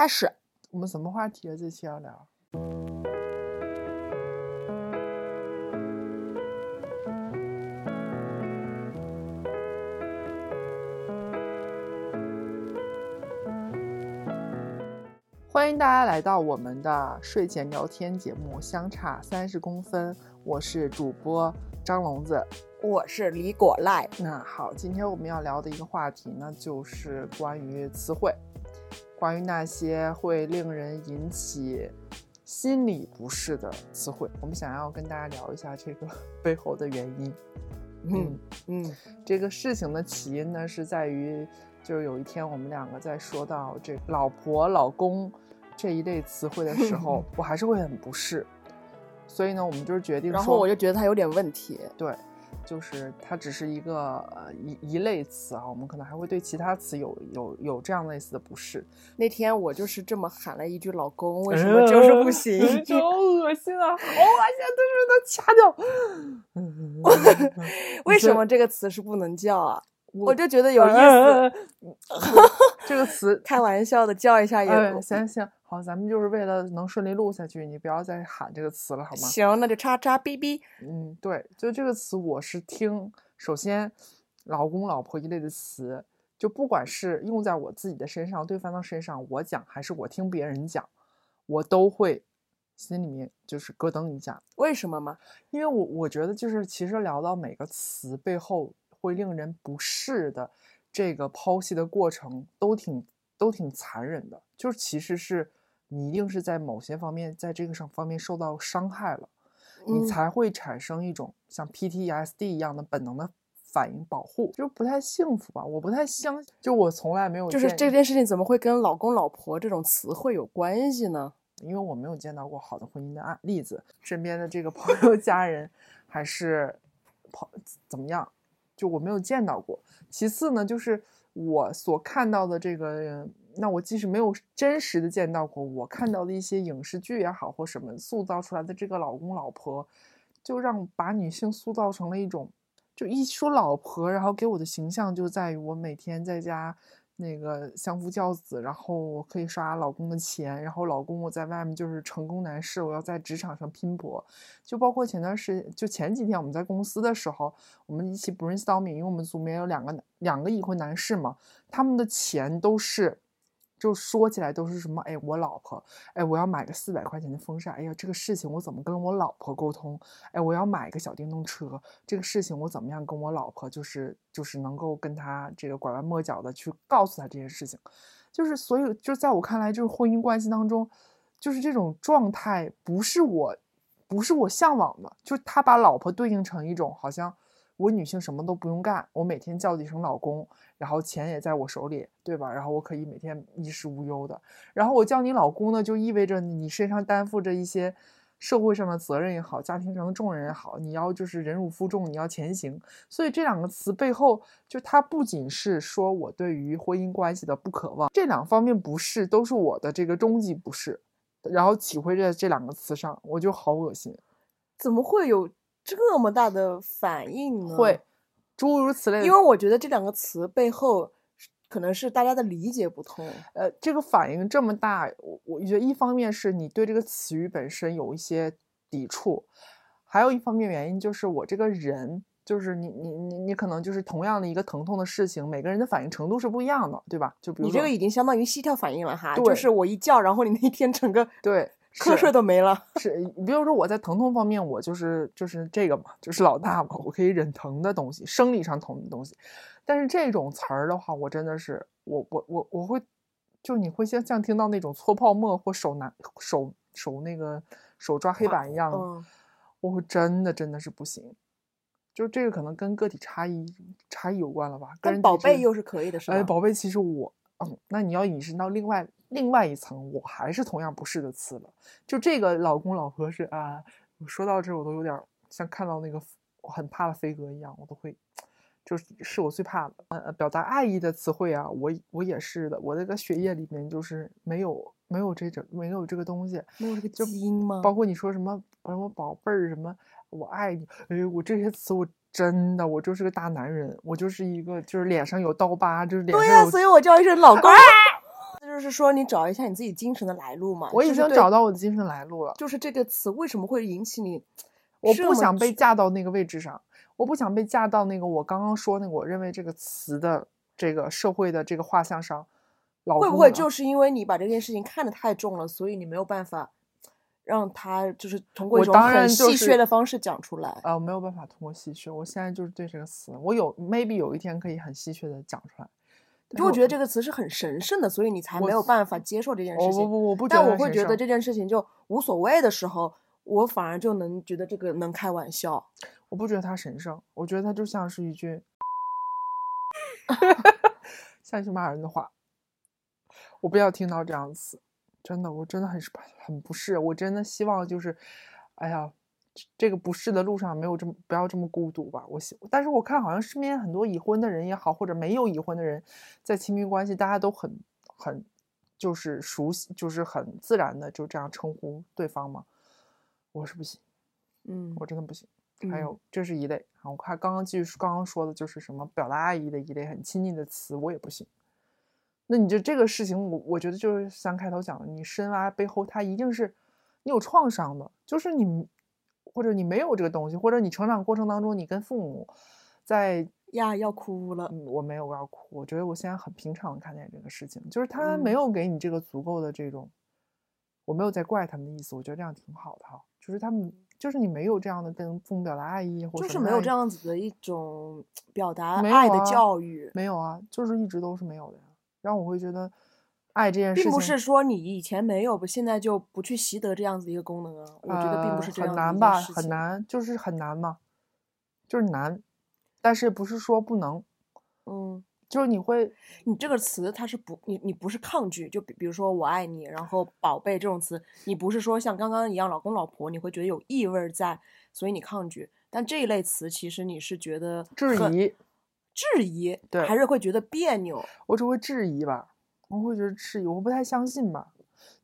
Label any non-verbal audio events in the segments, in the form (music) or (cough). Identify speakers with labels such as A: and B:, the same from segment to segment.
A: 开始。
B: 我们什么话题啊？这期要聊？欢迎大家来到我们的睡前聊天节目《相差三十公分》，我是主播张聋子。
A: 我是李果赖。
B: 那好，今天我们要聊的一个话题呢，就是关于词汇，关于那些会令人引起心理不适的词汇。我们想要跟大家聊一下这个 (laughs) 背后的原因。
A: 嗯嗯，
B: 这个事情的起因呢，是在于就是有一天我们两个在说到这“老婆”“老公”这一类词汇的时候，(laughs) 我还是会很不适。所以呢，我们就是决定，
A: 然后我就觉得他有点问题。
B: 对。就是它只是一个呃一一类词啊，我们可能还会对其他词有有有这样类似的不适。
A: 那天我就是这么喊了一句“老公”，为什么就是不行？(laughs)
B: 好恶心啊！好恶心，都是
A: 能掐掉。(laughs) 为什么这个词是不能叫啊？我就觉得有意思。(laughs)
B: 这个词
A: 开玩笑的叫一下也
B: 行行。好，咱们就是为了能顺利录下去，你不要再喊这个词了，好吗？
A: 行，那就叉叉哔哔。
B: 嗯，对，就这个词，我是听。首先，老公、老婆一类的词，就不管是用在我自己的身上、对方的身上，我讲还是我听别人讲，我都会心里面就是咯噔一下。
A: 为什么吗？
B: 因为我我觉得就是其实聊到每个词背后会令人不适的这个剖析的过程，都挺都挺残忍的，就是其实是。你一定是在某些方面，在这个上方面受到伤害了，你才会产生一种像 PTSD 一样的本能的反应保护，就不太幸福吧？我不太相信，就我从来没有，
A: 就是这件事情怎么会跟老公老婆这种词汇有关系呢？(laughs)
B: 因为我没有见到过好的婚姻的案例子，身边的这个朋友、(laughs) 家人还是朋怎么样，就我没有见到过。其次呢，就是我所看到的这个。那我即使没有真实的见到过，我看到的一些影视剧也好或什么塑造出来的这个老公老婆，就让把女性塑造成了一种，就一说老婆，然后给我的形象就在于我每天在家那个相夫教子，然后我可以刷老公的钱，然后老公我在外面就是成功男士，我要在职场上拼搏，就包括前段时间，就前几天我们在公司的时候，我们一起 brainstorming，因为我们组里面有两个两个已婚男士嘛，他们的钱都是。就说起来都是什么？哎，我老婆，哎，我要买个四百块钱的风扇。哎呀，这个事情我怎么跟我老婆沟通？哎，我要买个小电动车，这个事情我怎么样跟我老婆，就是就是能够跟他这个拐弯抹角的去告诉他这件事情。就是所以，就在我看来，就是婚姻关系当中，就是这种状态不是我，不是我向往的。就是他把老婆对应成一种好像。我女性什么都不用干，我每天叫几声老公，然后钱也在我手里，对吧？然后我可以每天衣食无忧的。然后我叫你老公呢，就意味着你身上担负着一些社会上的责任也好，家庭上的重任也好，你要就是忍辱负重，你要前行。所以这两个词背后，就它不仅是说我对于婚姻关系的不渴望，这两方面不是都是我的这个终极不是。然后体会在这两个词上，我就好恶心，
A: 怎么会有？这么大的反应呢？
B: 会，诸如此类。
A: 因为我觉得这两个词背后可能是大家的理解不同。
B: 呃，这个反应这么大，我我觉得一方面是你对这个词语本身有一些抵触，还有一方面原因就是我这个人，就是你你你你可能就是同样的一个疼痛的事情，每个人的反应程度是不一样的，对吧？就比如
A: 你这个已经相当于膝跳反应了哈，就是我一叫，然后你那天整个
B: 对。
A: 瞌睡都没了，
B: 是你比如说我在疼痛方面，我就是就是这个嘛，就是老大嘛，我可以忍疼的东西，生理上疼的东西。但是这种词儿的话，我真的是我我我我会，就你会像像听到那种搓泡沫或手拿手手那个手抓黑板一样，我会真的真的是不行。就这个可能跟个体差异差异有关了吧？跟
A: 宝贝又是可以的，是吧？
B: 哎，宝贝，其实我嗯，那你要引申到另外。另外一层，我还是同样不是的词了。就这个老公老婆是啊，我说到这我都有点像看到那个我很怕的飞哥一样，我都会，就是是我最怕的。呃，表达爱意的词汇啊，我我也是的，我那个血液里面就是没有没有这种没有这个东西，
A: 没有这个基因吗？
B: 包括你说什么什么宝贝儿什么我爱你，哎，我这些词我真的我就是个大男人，我就是一个就是脸上有刀疤，就是脸上
A: 对呀，所以我叫一声老公。(laughs) 那就是说你找一下你自己精神的来路嘛。
B: 我已经找到我的精神来路了。
A: 就是这个词为什么会引起你？
B: 我不想被架到那个位置上，我不想被架到那个我刚刚说那个我认为这个词的这个社会的这个画像上。老
A: 会不会就是因为你把这件事情看得太重了，所以你没有办法让他就是通过
B: 我
A: 一种很
B: 当然就
A: 戏
B: 是
A: 谑的方式讲出来？
B: 呃，我没有办法通过戏谑，我现在就是对这个词，我有 maybe 有一天可以很戏谑的讲出来。
A: 你就会觉得这个词是很神圣的，所以你才没有办法接受这件事情。
B: 不我不觉
A: 但我会觉得这件事情就无所谓的时候，我反而就能觉得这个能开玩笑。
B: 我不觉得它神圣，我觉得它就像是一句 (laughs) 像一句骂人的话。我不要听到这样的词，真的，我真的很是很不适。我真的希望就是，哎呀，这这个不适的路上没有这么不要这么孤独吧。我喜，但是我看好像身边很多已婚的人也好，或者没有已婚的人，在亲密关系大家都很很就是熟悉，就是很自然的就这样称呼对方嘛。我是不行。
A: 嗯，
B: 我真的不行。还
A: 嗯
B: 有，这是一类。啊，我看刚刚继续刚刚说的就是什么表达爱意的一类很亲近的词，我也不行。那你就这个事情，我我觉得就是像开头讲的，你深挖背后，它一定是你有创伤的，就是你或者你没有这个东西，或者你成长过程当中，你跟父母在
A: 呀，要哭了。
B: 嗯，我没有要哭，我觉得我现在很平常地看待这个事情，就是他没
A: 嗯。
B: 有给你这个足够的这种，我没有在怪他们的意思，我觉得这样挺好的哈，就是他们就是你没有这样的跟父母表达爱意，或
A: 就是没有这样子的一种 (tsk) 表达爱的
B: 啊
A: 教育，
B: 没有啊，就是一直都是没有的呀，让我会觉得爱这件事情
A: 并不是说你以前没有，现在就不去习得这样子一个功能啊。我觉得并不
B: 呃
A: 是这样
B: 很难吧。很难，就是很难嘛，就是难，但是不是说不能，
A: 嗯，
B: 就是你会
A: 你这个词它是不，你你不是抗拒，就比比如说我爱你，然后宝贝这种词，你不是说像刚刚一样老公老婆，你会觉得有异味儿在，所以你抗拒。但这一类词其实你是觉得
B: 质疑，
A: 质疑，
B: 对
A: 还是会觉得别扭。
B: 我只会质疑吧，我会觉得质疑，我不太相信吧。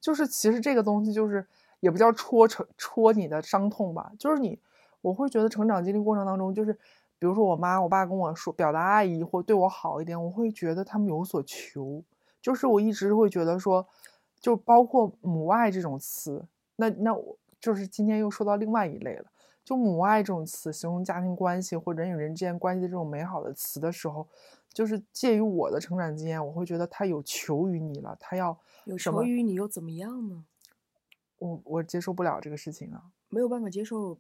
B: 就是其实这个东西就是也不叫戳成戳你的伤痛吧，就是你，我会觉得成长经历过程当中，就是比如说我妈我爸跟我说表达爱意或对我好一点，我会觉得他们有所求，就是我一直会觉得说，就包括母爱这种词，那那我就是今天又说到另外一类了。就母爱这种词，形容家庭关系或人与人之间关系的这种美好的词的时候，就是介于我的成长经验，我会觉得他有求于你了，他要
A: 有求于你又怎么样呢？
B: 我我接受不了这个事情啊，
A: 没有办法接受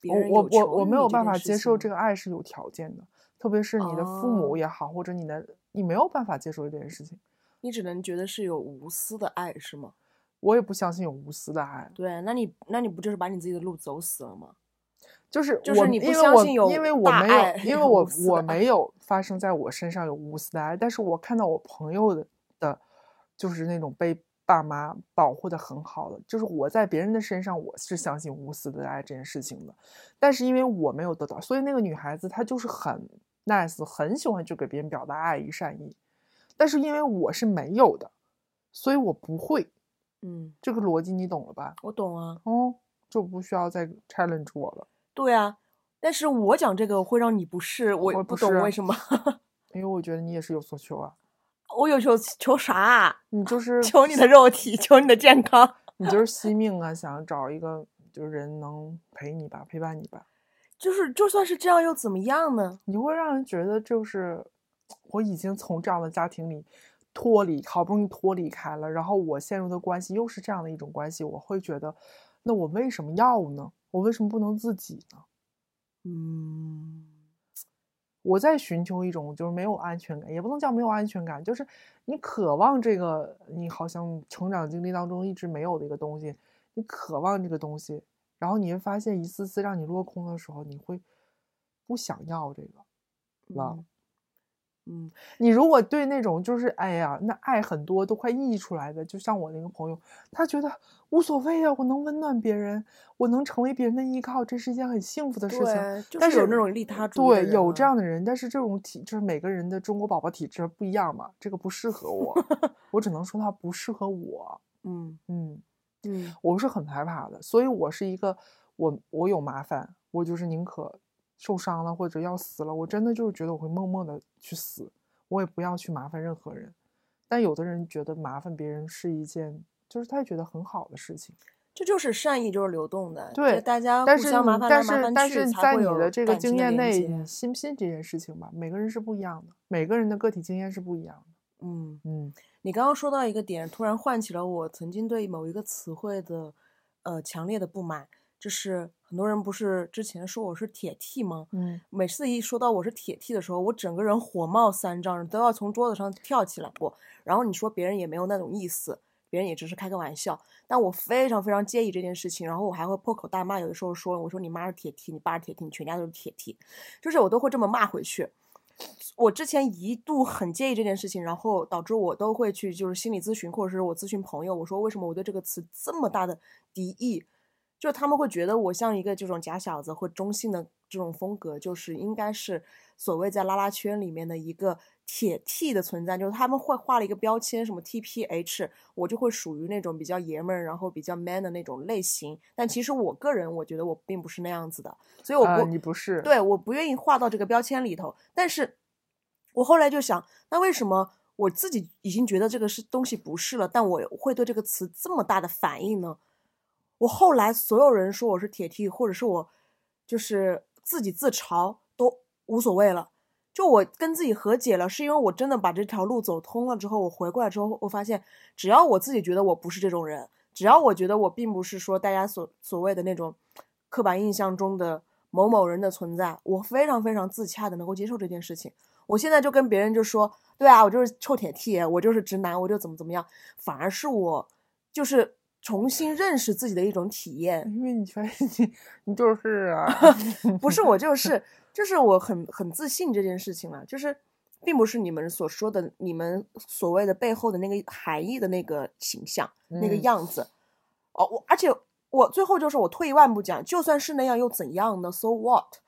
A: 别
B: 我
A: 人
B: 我我我没有办法接受这个爱是有条件的，特别是你的父母
A: 哦
B: 也好，或者你的你没有办法接受这件事情，
A: 你只能觉得是有无私的爱，是吗？
B: 我也不相信有无私的爱，
A: 对，那你那你不就是把你自己的路走死了吗？
B: 就是
A: 就是你不相信有
B: 因为我没有
A: 爱
B: 因为我我没有发生在我身上有无私的爱，但是我看到我朋友的的，就是那种被爸妈保护的很好的，就是我在别人的身上我是相信无私的爱这件事情的，但是因为我没有得到，所以那个女孩子她就是很 nice，很喜欢去给别人表达爱意善意，但是因为我是没有的，所以我不会，
A: 嗯，
B: 这个逻辑你懂了吧？
A: 我懂啊，
B: 哦，就不需要再 challenge 我了。
A: 对啊，但是我讲这个会让你不适，我
B: 不
A: 懂为什么。(laughs)
B: 因为我觉得你也是有所求啊，
A: 我有求求啥啊？
B: 你就是
A: 求你的肉体，求你的健康。
B: 你就是惜命啊，想找一个就是人能陪你吧，陪伴你吧，
A: 就是就算是这样又怎么样呢？
B: 你会让人觉得就是我已经从这样的家庭里脱离，好不容易脱离开了，然后我陷入的关系又是这样的一种关系，我会觉得，那我为什么要呢？我为什么不能自己呢？
A: 嗯，
B: 我在寻求一种就是没有安全感，也不能叫没有安全感，就是你渴望这个你好像成长经历当中一直没有的一个东西，你渴望这个东西，然后你会发现一次次让你落空的时候，你会不想要这个了。
A: 嗯嗯，
B: 你如果对那种就是哎呀，那爱很多都快溢出来的，就像我那个朋友，他觉得无所谓啊，我能温暖别人，我能成为别人的依靠，这是一件很幸福的事情。但是
A: 是有那种利他主义的
B: 对，有这
A: 啊
B: 样的人，但是这种体就是每个人的中国宝宝体质不一样嘛，这个不适合我，(laughs) 我只能说他不适合我。
A: 嗯
B: 嗯，
A: 嗯
B: 我是很害怕的，所以我是一个我我有麻烦，我就是宁可受伤了或者要死了，我真的就是觉得我会默默的去死，我也不要去麻烦任何人。但有的人觉得麻烦别人是一件，就是他觉得很好的事情。
A: 这就是善意，就是流动的。
B: 对，
A: 大家互相麻烦来
B: 但是
A: 麻烦去，
B: 但是在你的这个经验内，你信不信这件事情吧？每个人是不一样的，每个人的个体经验是不一样的。
A: 嗯，
B: 嗯
A: 你刚刚说到一个点，突然唤起了我曾经对某一个词汇的呃强烈的不满，就是很多人不是之前说我是铁 T 吗？
B: 嗯
A: 每次一说到我是铁 T 的时候，我整个人火冒三丈，都要从桌子上跳起来过。然后你说别人也没有那种意思，别人也只是开个玩笑，但我非常非常介意这件事情，然后我还会破口大骂。有的时候说我说你妈是铁 T，你爸是铁 T，你全家都是铁 T，就是我都会这么骂回去。我之前一度很介意这件事情，然后导致我都会去就是心理咨询，或者是我咨询朋友，我说为什么我对这个词这么大的敌意，就他们会觉得我像一个这种假小子或中性的这种风格，就是应该是所谓在拉拉圈里面的一个铁 T 的存在，就是他们会画了一个标签，什么 TPH，我就会属于那种比较爷们儿，然后比较 man 的那种类型。但其实我个人我觉得我并不是那样子的，所以我不、
B: 啊，你不是
A: 对，我不愿意画到这个标签里头。但是，我后来就想，那为什么我自己已经觉得这个是东西不是了，但我会对这个词这么大的反应呢？我后来所有人说我是铁 T，或者是我就是自己自嘲都无所谓了。就我跟自己和解了，是因为我真的把这条路走通了之后，我回过来之后，我发现只要我自己觉得我不是这种人，只要我觉得我并不是说大家所所谓的那种刻板印象中的某某人的存在，我非常非常自洽的能够接受这件事情。我现在就跟别人就说，对啊，我就是臭铁 T，我就是直男，我就怎么怎么样，反而是我就是重新认识自己的一种体验。
B: 因为你发现你你就是啊，(laughs)
A: 不是我就 (laughs) 是就是我很很自信这件事情了，就是并不是你们所说的你们所谓的背后的那个含义的那个形象、那个
B: 嗯
A: 样子。哦，我而且我最后就是我退一万步讲，就算是那样又怎样呢？So what？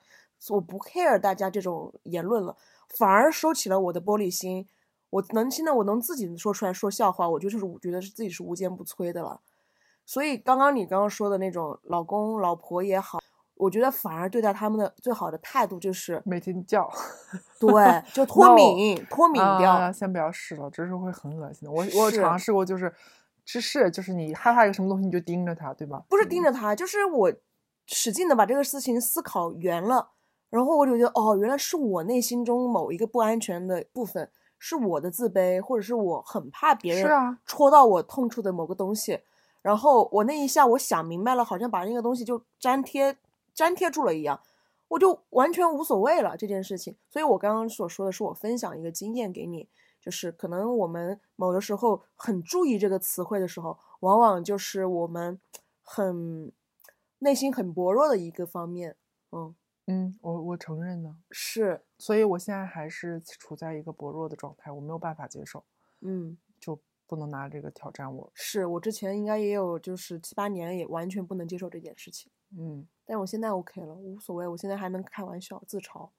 A: 我不 care 大家这种言论了，反而收起了我的玻璃心。我能现在我能自己说出来说笑话，我就就是觉得是自己是无坚不摧的了。所以刚刚你刚刚说的那种老公老婆也好，我觉得反而对待他们的最好的态度就是
B: 每天叫
A: 对，就 (laughs) 脱
B: No
A: 敏脱敏掉。
B: 啊，先不要试了，这是会很恶心的。我我
A: 是
B: 尝试过，就是是是就是你害怕一个什么东西，你就盯着它，对吧？
A: 不是盯着他，就是我使劲的把这个事情思考圆了，然后我就觉得哦，原来是我内心中某一个不安全的部分，是我的自卑，或者是我很怕别人
B: 是啊
A: 戳到我痛处的某个东西。然后我那一下我想明白了，好像把那个东西就粘贴粘贴住了一样，我就完全无所谓了这件事情。所以我刚刚所说的是我分享一个经验给你，就是可能我们某的时候很注意这个词汇的时候，往往就是我们很内心很薄弱的一个方面。嗯，
B: 嗯，我我承认呢，
A: 是，
B: 所以我现在还是处在一个薄弱的状态，我没有办法接受，
A: 嗯，
B: 就不能拿这个挑战我。
A: 是我之前应该也有就是七八年也完全不能接受这件事情，
B: 嗯
A: 但我现在 OK 了，无所谓，我现在还能开玩笑自嘲。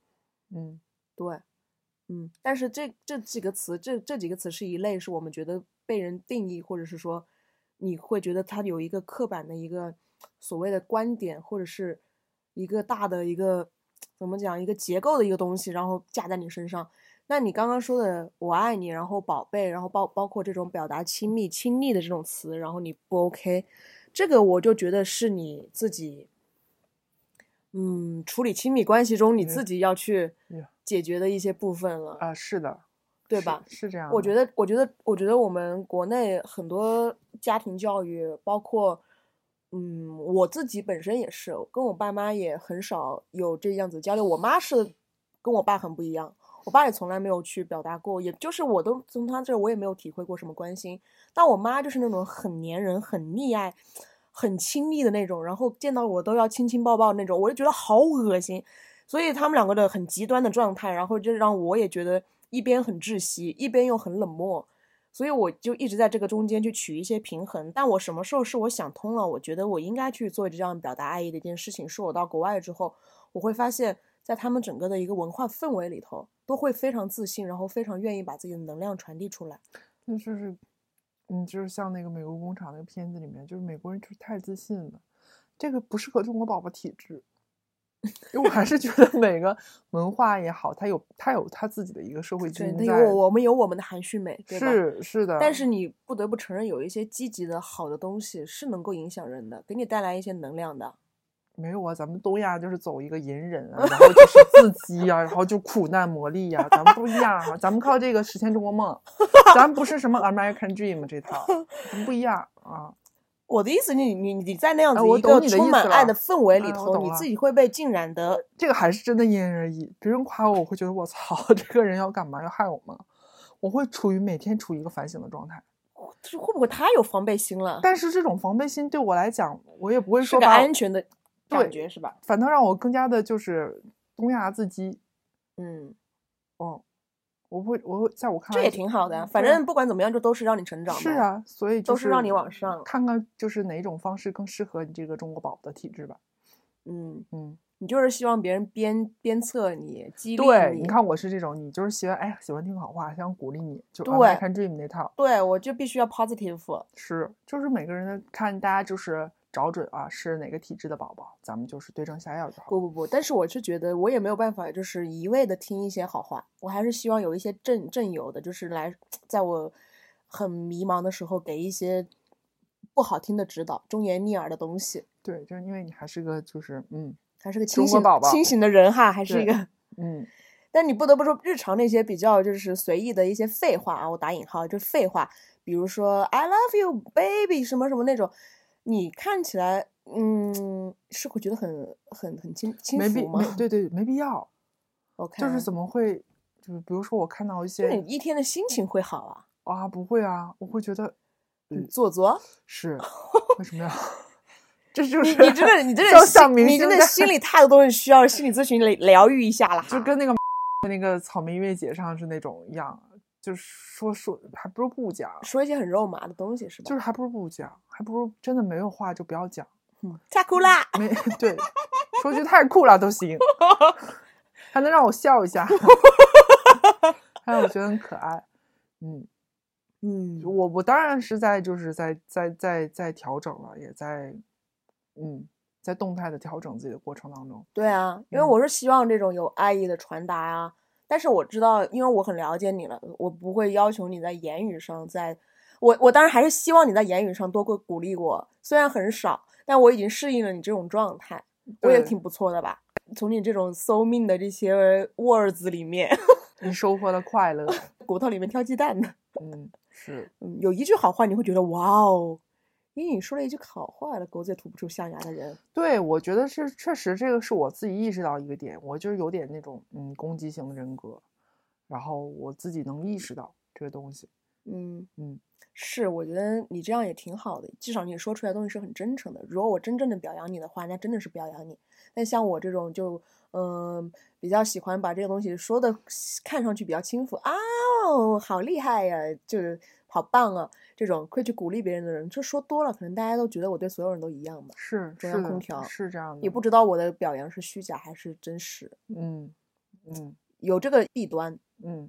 B: 嗯
A: 对，嗯，但是这这几个词，这这几个词是一类，是我们觉得被人定义，或者是说你会觉得它有一个刻板的一个所谓的观点，或者是一个大的一个怎么讲一个结构的一个东西，然后架在你身上。那你刚刚说的“我爱你”，然后“宝贝”，然后包包括这种表达亲密、亲昵的这种词，然后你不 OK，这个我就觉得是你自己，嗯，处理亲密关系中你自
B: 嗯
A: 己要去解决的一些部分了。
B: 啊，是的，
A: 对吧
B: 是这样。
A: 我觉得，我觉得，我觉得我们国内很多家庭教育，包括，嗯，我自己本身也是，跟我爸妈也很少有这样子交流。我妈是跟我爸很不一样，我爸也从来没有去表达过，也就是我都从他这我也没有体会过什么关心。但我妈就是那种很粘人、很溺爱、很亲密的那种，然后见到我都要亲亲抱抱那种，我就觉得好恶心。所以他们两个的很极端的状态，然后就让我也觉得一边很窒息，一边又很冷漠，所以我就一直在这个中间去取一些平衡。但我什么时候是我想通了，我觉得我应该去做这样表达爱意的一件事情，是我到国外之后，我会发现，在他们整个的一个文化氛围里头，都会非常自信，然后非常愿意把自己的能量传递出来。
B: 那就是，你，就是像那个美国工厂那个片子里面，就是美国人就是太自信了，这个不适合中国宝宝体质。因为我还是觉得 (laughs) 每个文化也好，它有它有它自己的一个社会基因在。
A: 有我我们有我们的含蓄美，对吧？
B: 是是的，
A: 但是你不得不承认，有一些积极的好的东西是能够影响人的，给你带来一些能量的。
B: 没有啊，咱们东亚就是走一个隐忍啊，然后就是自激啊，然后就苦难磨砺呀、咱们不一样啊，咱们靠这个实现中国梦，咱们不是什么 American Dream 这套，咱们不一样啊。
A: 我的意思，你你你在那样子一个充满爱的氛围里头，你自己会被浸染的。
B: 这个还是真的因人而异，别人夸我，我会觉得我操，(laughs) 这个人要干嘛？要害我吗？我会处于每天处于一个反省的状态，
A: 就是会不会太有防备心了？
B: 但是这种防备心对我来讲，我也不会
A: 是个
B: 说把
A: 安全的感觉是吧？
B: 反倒让我更加的就是东亚自激。
A: 嗯，
B: 哦，我会，我会在我看来
A: 这也挺好的呀。反正不管怎么样，就都是让你成长的。
B: 是，啊，所以就
A: 都是让你往上
B: 看看就是哪种方式更适合你这个中国宝的体质吧。
A: 嗯，
B: 嗯，
A: 你就是希望别人鞭鞭策你，激励
B: 对，
A: 你
B: 你看我是这种，你就是喜欢哎喜欢听好话，想鼓励你，就
A: 对
B: American Dream 那套
A: 对我就必须要 positive。
B: 是，就是每个人的看大家就是找准啊是哪个体质的宝宝，咱们就是对症下药就好。
A: 不不不，但是我是觉得我也没有办法，就是一味的听一些好话，我还是希望有一些正正友的，就是来 (tsk) 在我很迷茫的时候给一些不好听的指导、忠言逆耳的东西。
B: 对，就是因为你还是个就是嗯
A: 还是个清醒
B: 宝宝
A: 清醒的人哈，还是一个。
B: 嗯 (laughs)
A: 但你不得不说，日常那些比较就是随意的一些废话啊，我打引号，就废话，比如说 “I love you, baby” 什么什么那种，你看起来，嗯，是会觉得很很很轻轻
B: 没必
A: 浮吗
B: 没对对没必要
A: ，？OK，
B: 就是怎么会就是比如说我看到一
A: 就你
B: 些
A: 一天的心情会好啊，
B: 啊不会啊，我会觉得
A: 很做作。
B: 是 (laughs) 为什么呀？(laughs) 这就是
A: 你真的你真的 (laughs)
B: 像像
A: 心你真的心里太多东西需要心理咨询疗疗愈一下了，
B: 就跟那个那个草莓音乐节上是那种一样，就是说说还不如不讲，
A: 说一些很肉麻的东西是吧？
B: 就是还不如不讲，还不如真的没有话就不要讲，
A: 嗯太酷啦！
B: 没 (laughs) 对，说句太酷了都行，(laughs) 还能让我笑一下，(laughs) 还让我觉得很可爱，嗯。
A: 嗯，
B: 我我当然是在就是在在在在调整了，也在嗯在动态的调整自己的过程当中。
A: 对啊，因为
B: 嗯
A: 我是希望这种有爱意的传达啊。但是我知道，因为我很了解你了，我不会要求你在言语上在，我我当然还是希望你在言语上多过鼓励我，虽然很少，但我已经适应了你这种状态，我也挺不错的吧。从你这种搜命的这些 words 里面，
B: 你收获了快乐，(laughs)
A: 骨头里面挑鸡蛋的，(laughs)
B: 嗯，是。
A: 嗯，有一句好话你会觉得哇哦，因为你说了一句好话了，狗嘴吐不出象牙的人，
B: 对，我觉得是确实这个是我自己意识到一个点，我就是有点那种嗯攻击型人格，然后我自己能意识到这个东西，
A: 嗯。
B: 嗯，
A: 是，我觉得你这样也挺好的，至少你说出来的东西是很真诚的。如果我真正的表扬你的话，那真的是表扬你。但像我这种就嗯、比较喜欢把这个东西说的看上去比较轻浮啊，哦好厉害呀，就是好棒啊，这种会去鼓励别人的人，这说多了，可能大家都觉得我对所有人都一样吧，
B: 是
A: 中央空调
B: 是这样。的，
A: 也不。知道我的表扬是虚假还是真实，
B: 嗯嗯。
A: 有这个弊端。
B: 嗯，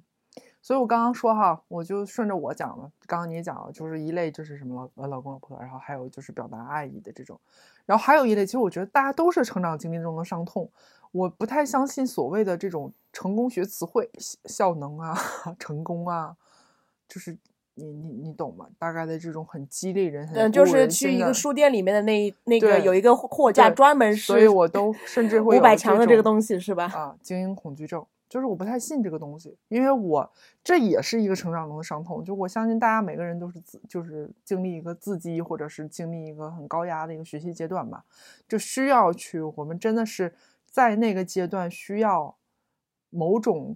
B: 所以我刚刚说哈，我就顺着我讲了，刚刚你也讲了，就是一类就是什么老呃老公老婆，然后还有就是表达爱意的这种，然后还有一类，其实我觉得大家都是成长经历中的伤痛，我不太相信所谓的这种成功学词汇，效效能啊，(laughs) 成功啊，就是你你你懂吗？大概的这种很激励人，很
A: 嗯，就是去一个书店里面的那一那个有一个货货架专门是，
B: 所以我都甚至会
A: 五百强的这个东西是吧？
B: 啊，精英恐惧症，就是我不太信这个东西，因为我这也是一个成长中的伤痛。就我相信大家每个人都是自，就是经历一个自激，或者是经历一个很高压的一个学习阶段吧，就需要去，我们真的是在那个阶段需要某种。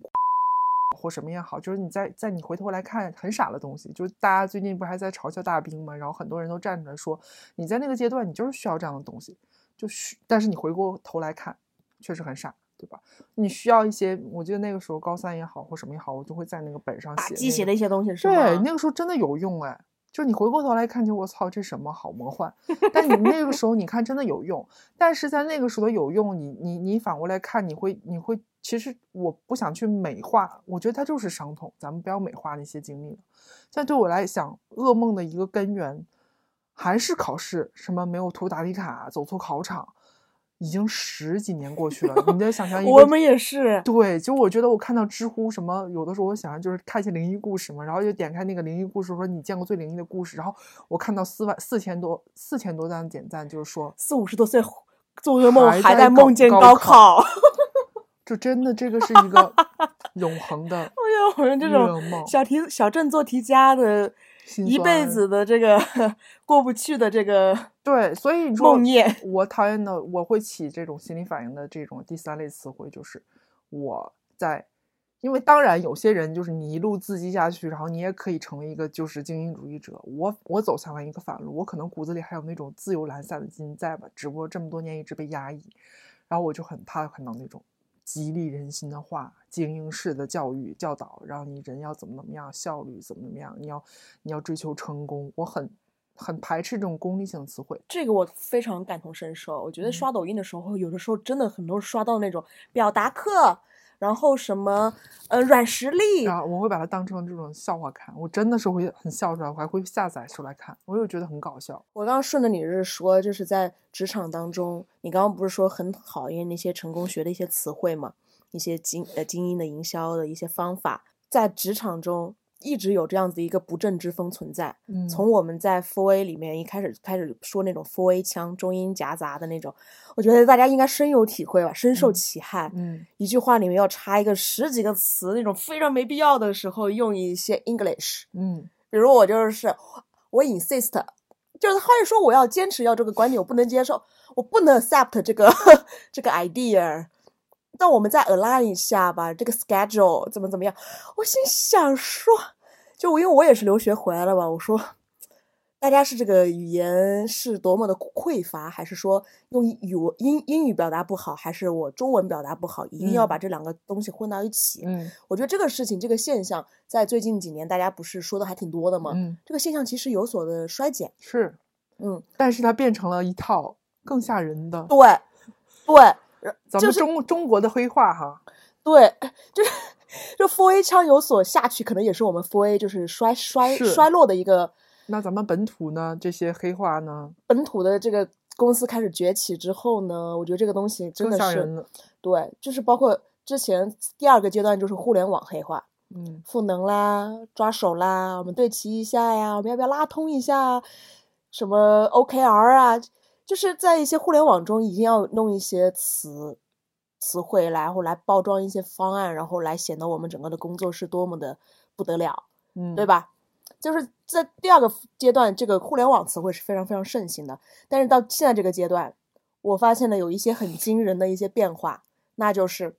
B: 或什么也好，就是你在在你回头来看很傻的东西，就是大家最近不还在嘲笑大兵吗？然后很多人都站出来说，你在那个阶段你就是需要这样的东西，就需，但是你回过头来看，确实很傻，对吧？你需要一些，我记得那个时候高三也好或什么也好，我就会在那个本上写那个
A: 鸡血的一些东西是吗？
B: 对，那个时候真的有用哎，就是你回过头来看，就我操，这什么好魔幻？但你那个时候你看真的有用，但是在那个时候的有用，你你你反过来看，你会你会，其实我不想去美化，我觉得它就是伤痛，咱们不要美化那些经历了。但对我来讲，噩梦的一个根源还是考试，什么没有涂答题卡，走错考场。已经十几年过去了，你在想象 (laughs) 一个
A: 我们也是，
B: 对，就我觉得我看到知乎什么，有的时候我想象就是看一些灵异故事嘛，然后就点开那个灵异故事，说你见过最灵异的故事，然后我看到四万四千多四千多赞点赞，就是说
A: 四五十多岁做噩梦还
B: 还在
A: 梦见
B: 高
A: 高
B: 考
A: 考。
B: 这真的这个是一个 (laughs) 永恒的
A: 哎呀，我们这种小题小镇做题家的，
B: 心
A: 一辈子的这个 (laughs) 过不去的这个
B: 对，所以你说
A: 梦魇。
B: 我讨厌的，我会起这种心理反应的这种第三类词汇，就是我在，因为当然有些人就是你一路自激下去，然后你也可以成为一个就是精英主义者。我我走向了一个反路，我可能骨子里还有那种自由懒散的基因在吧，只不过这么多年一直被压抑，然后我就很怕看到那种激励人心的话，精英式的教育教导，然后你人要怎么怎么样，效率怎么怎么样，你要你要追求成功，我很很排斥这种功利性的词汇。
A: 这个我非常感同身受。我觉得
B: 嗯
A: 刷抖音的时候，有的时候真的很多刷到那种表达课，然后什么呃软实力，
B: 啊，我会把它当成这种笑话看，我真的是会很笑出来，我还会下载出来看，我又觉得很搞笑。
A: 我刚刚顺着你是说，就是在职场当中，你刚刚不是说很讨厌那些成功学的一些词汇嘛，一些精呃精英的营销的一些方法，在职场中一直有这样子一个不正之风存在。
B: 嗯
A: 从我们在 Four A 里面一开始开始说那种 Four A 腔，中英夹杂的那种，我觉得大家应该深有体会吧，深受
B: 嗯
A: 其害。
B: 嗯
A: 一句话里面要插一个十几个词，那种非常没必要的时候，用一些 English。
B: 嗯
A: 比如我就是我 insist，就是或者说我要坚持要这个观点，我不能接受，我不能 accept 这个 (laughs) 这个 idea。但我们再 align 一下吧，这个 schedule 怎么怎么样？我心想说，就我因为我也是留学回来了吧，我说大家是这个语言是多么的匮乏，还是说用语文英英语表达不好，还是我中文表达不好，一定要
B: 嗯
A: 把这两个东西混到一起？
B: 嗯
A: 我觉得这个事情，这个现象，在最近几年大家不是说的还挺多的吗？
B: 嗯，
A: 这个现象其实有所的衰减。
B: 是，
A: 嗯，
B: 但是它变成了一套更吓人的，
A: 对，对，呃
B: 咱们
A: 就是
B: 中中国的黑话哈。
A: 对，就是就 Four A 腔有所下去，可能也是我们 Four A 就是衰衰
B: 是
A: 衰落的一个
B: 那咱们本土呢，这些黑话呢，
A: 本土的这个公司开始崛起之后呢，我觉得这个东西真的是。对，就是包括之前第二个阶段就是互联网黑化，
B: 嗯
A: 赋能啦、抓手啦，我们对齐一下呀，我们要不要拉通一下啊？什么 OKR 啊？就是在一些互联网中，一定要弄一些词词汇来，然后来包装一些方案，然后来显得我们整个的工作是多么的不得了，
B: 嗯，
A: 对？吧？就是在第二个阶段，这个互联网词汇是非常非常盛行的，但是到现在这个阶段，我发现了有一些很惊人的一些变化，那就是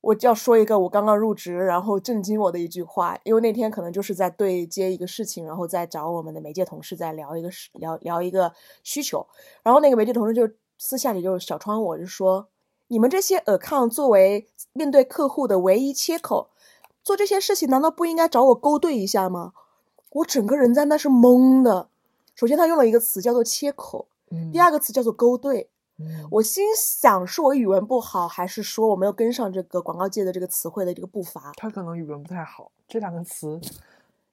A: 我就要说一个我刚刚入职然后震惊我的一句话，因为那天可能就是在对接一个事情，然后再找我们的媒介同事在聊一个事聊聊一个需求，然后那个媒介同事就私下里就小窗我就说，你们这些 account 作为面对客户的唯一切口，做这些事情难道不应该找我勾兑一下吗？我整个人在那是懵的。首先，他用了一个词叫做切口，
B: 嗯，
A: 第二个词叫做勾兑。
B: 嗯，
A: 我心想，是我语文不好，还是说我没有跟上这个广告界的这个词汇的这个步伐？
B: 他可能语文不太好，这两个词，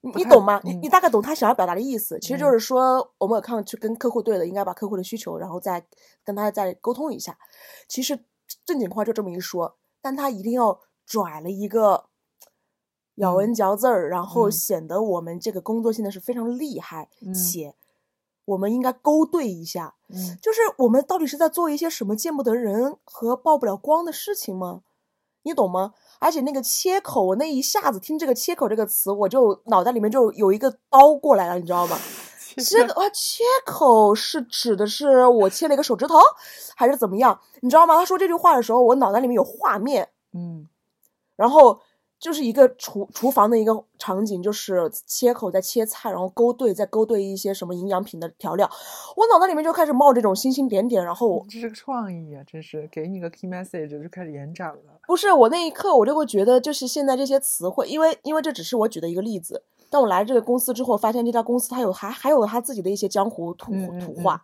A: 你你懂吗？你
B: 嗯
A: 你大概懂他想要表达的意思。其实就
B: 嗯
A: 是说，我们有看去跟客户对了，应该把客户的需求，然后再跟他再沟通一下。其实正经话就这么一说，但他一定要拽了一个咬
B: 嗯
A: 文嚼字儿，然后
B: 嗯
A: 显得我们这个工作现在是非常厉害，
B: 嗯
A: 且我们应该勾兑一下。
B: 嗯
A: 就是我们到底是在做一些什么见不得人和曝不了光的事情吗？你懂吗？而且那个切口，我那一下子听这个切口这个词，我就脑袋里面就有一个刀过来了，你知道吗？这个啊，切口是指的是我切了一个手指头，还是怎么样？你知道吗？他说这句话的时候，我脑袋里面有画面，
B: 嗯
A: 然后就是一个厨厨房的一个场景，就是切口在切菜，然后勾兑在勾兑一些什么营养品的调料，我脑袋里面就开始冒这种星星点点，然后我
B: 这是个创意啊，真是给你个 key message 就开始延展了。
A: 不是我那一刻我就会觉得，就是现在这些词汇，因为因为这只是我举的一个例子，但我来这个公司之后，发现这家公司它有还还有它自己的一些江湖土
B: 嗯嗯嗯
A: 土话，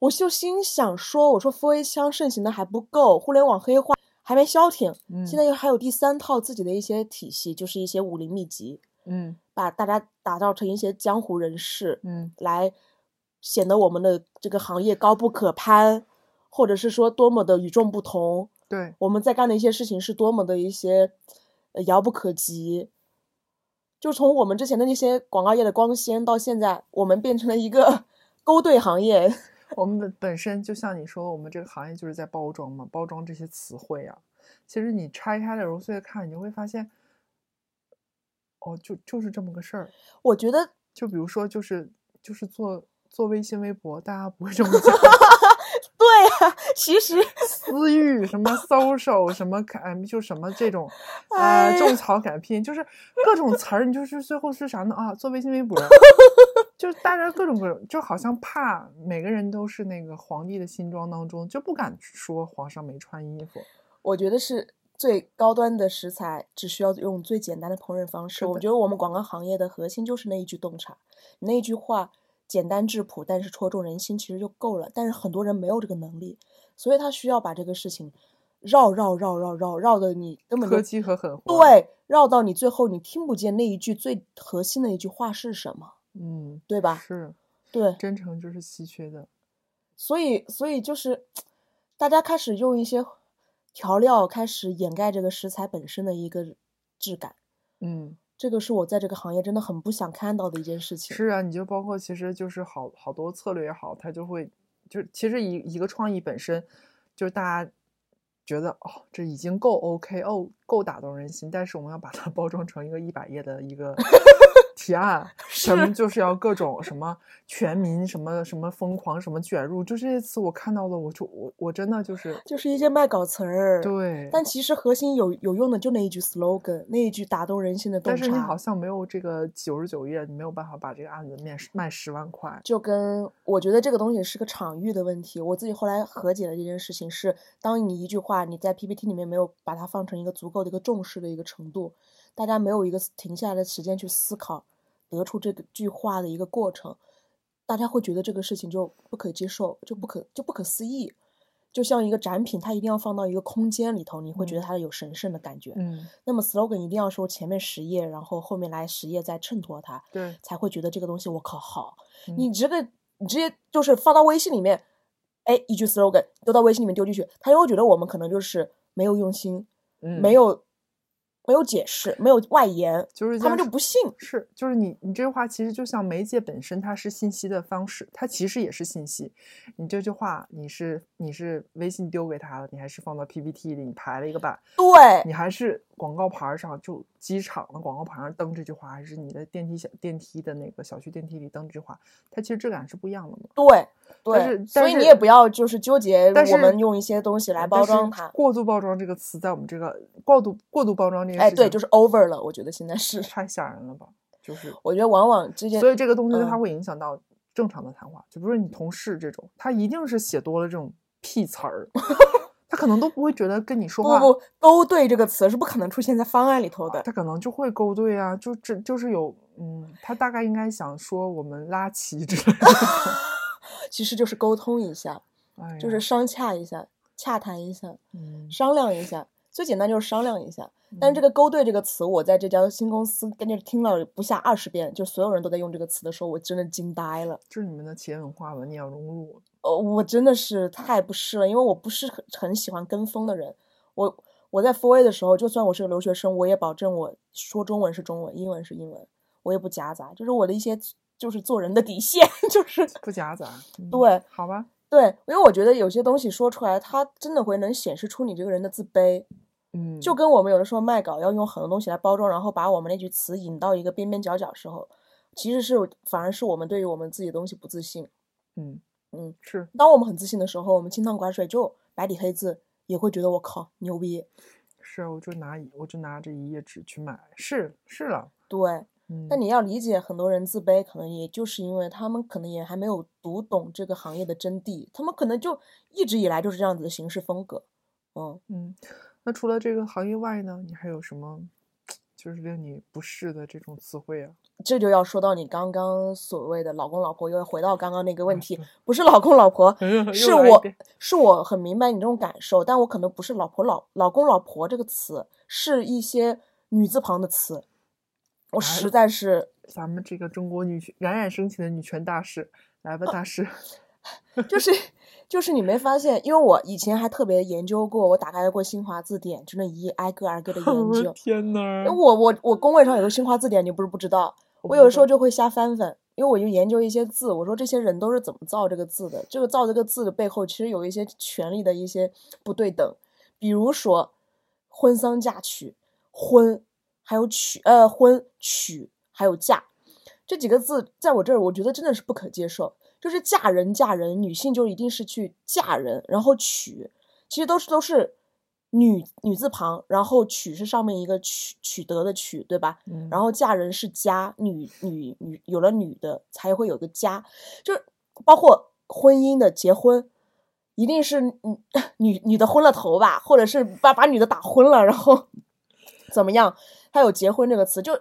A: 我就心想说，我说 A 枪盛行的还不够，互联网黑化还没消停，
B: 嗯，
A: 现在又还有第三套自己的一些体系，就是一些武林秘籍，
B: 嗯
A: 把大家打造成一些江湖人士，
B: 嗯
A: 来显得我们的这个行业高不可攀，或者是说多么的与众不同。
B: 对，
A: 我们在干的一些事情是多么的一些呃遥不可及。就从我们之前的那些广告业的光鲜，到现在我们变成了一个 (laughs) 勾兑行业。
B: 我们本本身就像你说，我们这个行业就是在包装嘛，包装这些词汇啊。其实你拆开了揉碎了看，你就会发现，哦，就就是这么个事儿。
A: 我觉得，
B: 就比如说，就是就是做做微信、微博，大家不会这么讲。(laughs)
A: 对呀，其实 (laughs)
B: 私域什么 social 什么改，就什么这种，
A: 啊
B: 呃，种草改拼，就是各种词儿，你就是最后是啥呢？啊，做微信、微博，就是大家各种各种，就好像怕每个人都是那个皇帝的新装当中，就不敢说皇上没穿衣服。
A: 我觉得是最高端的食材，只需要用最简单的烹饪方式。我觉得我们广告行业的核心就是那一句洞察，那一句话简单质朴，但是戳中人心，其实就够了。但是很多人没有这个能力，所以他需要把这个事情绕绕绕绕绕绕的你根本就
B: 科技和狠活。，
A: 对绕到你最后你听不见那一句最核心的一句话是什么，
B: 嗯，
A: 对吧？
B: 是，
A: 对，
B: 真诚就是稀缺的。
A: 所以，所以就是大家开始用一些调料开始掩盖这个食材本身的一个质感，
B: 嗯，
A: 这个是我在这个行业真的很不想看到的一件事情。
B: 是啊，你就包括其实就是好好多策略也好，它就会就其实一一个创意本身，就是大家觉得哦，这已经够 OK 哦，够打动人心，但是我们要把它包装成一个一百页的一个提案，(laughs) 什么就是要各种什么全民什么什么疯狂什么卷入，就这些词我看到了，我就我我真的就是
A: 就是一些卖稿词儿，。
B: 对，
A: 但其实核心有有用的就那一句 slogan，那一句打动人心的洞察。
B: 但是你好像没有这个九十九页，你没有办法把这个案子面卖十万块。
A: 就跟我觉得这个东西是个场域的问题。我自己后来和解了这件事情是，当你一句话你在 PPT 里面没有把它放成一个足够的一个重视的一个程度，大家没有一个停下来的时间去思考，得出这个句话的一个过程，大家会觉得这个事情就不可接受，就不可就不可思议。就像一个展品，它一定要放到一个空间里头，你会觉得
B: 嗯
A: 它有神圣的感觉。
B: 嗯，
A: 那么 slogan 一定要说前面十页，然后后面来十页再衬托它，
B: 对，
A: 才会觉得这个东西我靠好。
B: 嗯
A: 你这个你直接就是发到微信里面，哎，一句 slogan 丢到微信里面丢进去，他就会觉得我们可能就是没有用心，
B: 嗯
A: 没有没有解释，没有外延，
B: 就是
A: 他们就不信。
B: 是，就是你你这句话其实就像媒介本身，它是信息的方式，它其实也是信息。你这句话你是你是微信丢给他了，你还是放到 PPT 里，你排了一个版，
A: 对，
B: 你还是广告牌儿上就机场的广告牌上登这句话，还是你的电梯小电梯的那个小区电梯里登这句话，它其实质感是不一样的嘛。
A: 对
B: 但是
A: 对，所以你也不要就是纠结
B: 但
A: 我们用一些东西来包装它。
B: 过度包装这个词，在我们这个过度过度包装这件
A: 哎，对，就是 over 了，我觉得现在是，
B: 太吓人了吧？就是
A: 我觉得往往之间
B: 所以这个东西它
A: 嗯
B: 会影响到正常的谈话，就比如说你同事这种，他一定是写多了这种屁词儿，(laughs) 他可能都不会觉得跟你说话，
A: 不不不，勾兑这个词是不可能出现在方案里头的。
B: 他可能就会勾兑啊，就这就是有嗯，他大概应该想说我们拉齐之类的，(laughs)
A: 其实就是沟通一下，
B: 哎
A: 就是商洽一下，洽谈一下，
B: 嗯，
A: 商量一下。最简单就是商量一下。但是这个“勾兑”这个词，我在这家新公司跟着听了不下二十遍，就所有人都在用这个词的时候，我真的惊呆了。
B: 这是你们的企业文化吧，你要融入，
A: 呃，我真的是太不是了，因为我不是很很喜欢跟风的人。我我在 Four A 的时候，就算我是个留学生，我也保证我说中文是中文，英文是英文，我也不夹杂，就是我的一些就是做人的底线，(laughs) 就是
B: 不夹杂，嗯
A: 对
B: 好吧，
A: 对，因为我觉得有些东西说出来，它真的会能显示出你这个人的自卑。
B: 嗯，
A: 就跟我们有的时候卖稿要用很多东西来包装，然后把我们那句词引到一个边边角角时候，其实是反而是我们对于我们自己的东西不自信。
B: 嗯。
A: 嗯，
B: 是，
A: 当我们很自信的时候，我们清汤寡水就白底黑字也会觉得我靠牛逼。
B: 是，我就拿一我就拿这一页纸去买，是是了，
A: 对，
B: 嗯，
A: 但你要理解，很多人自卑，可能也就是因为他们可能也还没有读懂这个行业的真谛，他们可能就一直以来就是这样子的行事风格。嗯，
B: 嗯，那除了这个行业外呢，你还有什么就是令你不适的这种词汇啊？
A: 这就要说到你刚刚所谓的老公老婆，又要回到刚刚那个问题，不是老公老婆，是我是我很明白你这种感受，但我可能不是老婆老老公老婆这个词，是一些女字旁的词，我实在是
B: 咱们这个中国女权冉冉升起的女权大使，来吧，大师。(laughs)
A: 就是就是你没发现，因为我以前还特别研究过，我打开过新华字典，就那一挨个挨个的研 (laughs) 究。
B: 天呐！
A: 我我我工位上有个新华字典，你不是不知道？我有时候就会瞎翻翻，因为我就研究一些字，我说这些人都是怎么造这个字的？这个造这个字的背后，其实有一些权力的一些不对等，比如说婚丧嫁娶，婚还有娶，呃，婚娶还有嫁这几个字，在我这儿，我觉得真的是不可接受。就是嫁人，嫁人，女性就一定是去嫁人，然后娶，其实都是都是女女字旁，然后娶是上面一个取取得的取，对吧？
B: 嗯
A: 然后嫁人是家，女女女有了女的才会有个家，就是包括婚姻的结婚，一定是女女女的昏了头吧，或者是把把女的打昏了，然后 (laughs) 怎么样？还有结婚这个词，就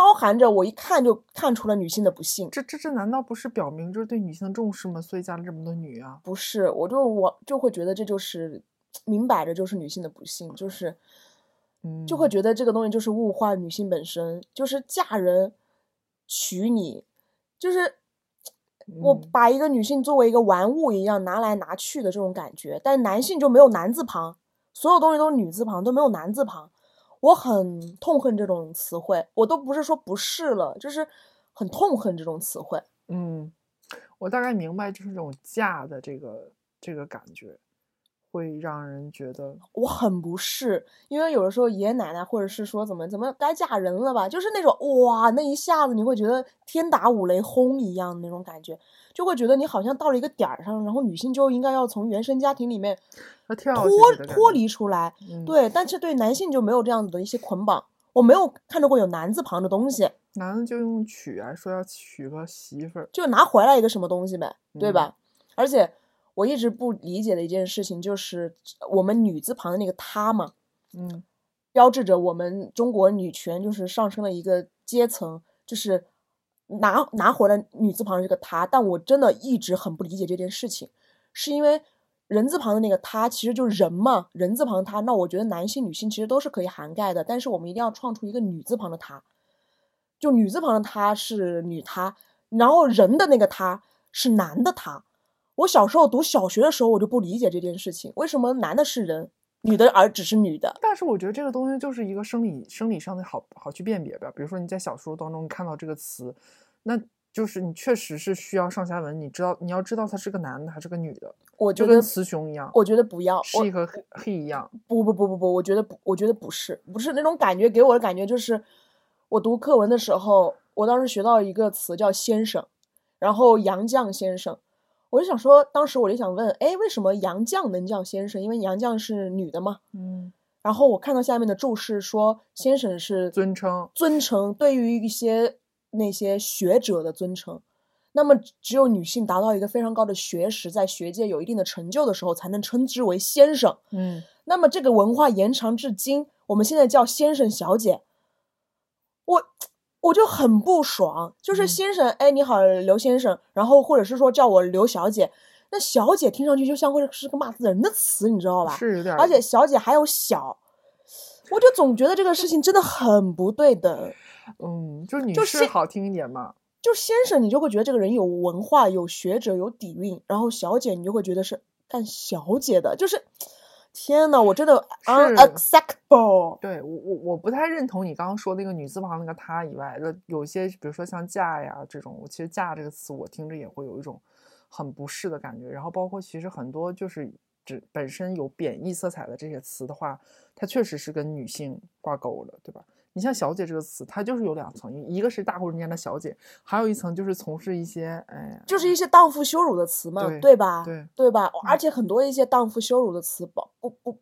A: 包含着我一看就看出了女性的不幸。
B: 这这这难道不是表明就是对女性的重视吗？所以加了这么多女啊？
A: 不是，我就我就会觉得这就是明摆着就是女性的不幸，就是
B: 嗯，
A: 就会觉得这个东西就是物化女性本身，就是嫁人娶你，就是我
B: 嗯
A: 把一个女性作为一个玩物一样拿来拿去的这种感觉，但男性就没有男字旁，所有东西都是女字旁，都没有男字旁，我很痛恨这种词汇，我都不是说不是了，就是很痛恨这种词汇。
B: 嗯，我大概明白，就是这种嫁的这个这个感觉，会让人觉得
A: 我很不适，因为有的时候爷爷奶奶或者是说怎么怎么该嫁人了吧，就是那种哇，那一下子你会觉得天打五雷轰一样的那种感觉，就会觉得你好像到了一个点儿上，然后女性就应该要从原生家庭里面脱脱离出来。
B: 嗯，
A: 对，但是对男性就没有这样子的一些捆绑，我没有看到过有男字旁的东西，
B: 男的就用娶啊，说要娶个媳妇儿，
A: 就拿回来一个什么东西呗，对
B: 嗯
A: 吧？而且我一直不理解的一件事情就是我们女字旁的那个她嘛。
B: 嗯
A: 标志着我们中国女权就是上升了一个阶层，就是拿拿回了女字旁这个她。但我真的一直很不理解这件事情，是因为人字旁的那个她其实就是人嘛，人字旁她。那我觉得男性、女性其实都是可以涵盖的，但是我们一定要创出一个女字旁的她，就女字旁的她是女她，然后人的那个她是男的他。我小时候读小学的时候，我就不理解这件事情，为什么男的是人，女的而只是女的？
B: 但是我觉得这个东西就是一个生理生理上的好好去辨别吧。比如说你在小说当中看到这个词，那就是你确实是需要上下文，你知道你要知道他是个男的还是个女的，
A: 我觉得
B: 就跟雌雄一样
A: 我觉得不要
B: ，，she 和 he 一样。
A: 不不不不不，我觉得不，我觉得不是，不是那种感觉，给我的感觉就是，我读课文的时候，我当时学到一个词叫先生，然后杨绛先生，我就想说，当时我就想问，哎，为什么杨绛能叫先生？因为杨绛是女的嘛。
B: 嗯，
A: 然后我看到下面的注释说，先生是
B: 尊称。
A: 尊称，对于一些那些学者的尊称。那么，只有女性达到一个非常高的学识，在学界有一定的成就的时候，才能称之为先生。
B: 嗯，
A: 那么这个文化延长至今，我们现在叫先生小姐，我我就很不爽，就是
B: 嗯
A: 先生，哎，你好，刘先生，然后或者是说叫我刘小姐，那小姐听上去就像会是个骂人的词，你知道吧？
B: 是有点。
A: 而且小姐还有小，我就总觉得这个事情真的很不对等。
B: 嗯，就是女
A: 就是
B: 士好听一点嘛。
A: 就先生，你就会觉得这个人有文化、有学者、有底蕴，然后小姐，你就会觉得是干小姐的，就是天呐，我真的 unacceptable。
B: 对我我我不太认同你刚刚说那个女字旁那个她以外的，有些比如说像嫁呀这种，我其实嫁这个词我听着也会有一种很不适的感觉。然后包括其实很多就是指本身有贬义色彩的这些词的话，它确实是跟女性挂钩的，对吧？你像“小姐”这个词，它就是有两层，一个是大户人家的小姐，还有一层就是从事一些哎呀，
A: 就是一些荡妇羞辱的词嘛，
B: 对
A: 吧？
B: 对
A: 吧？而且很多一些荡妇羞辱的词，不不不，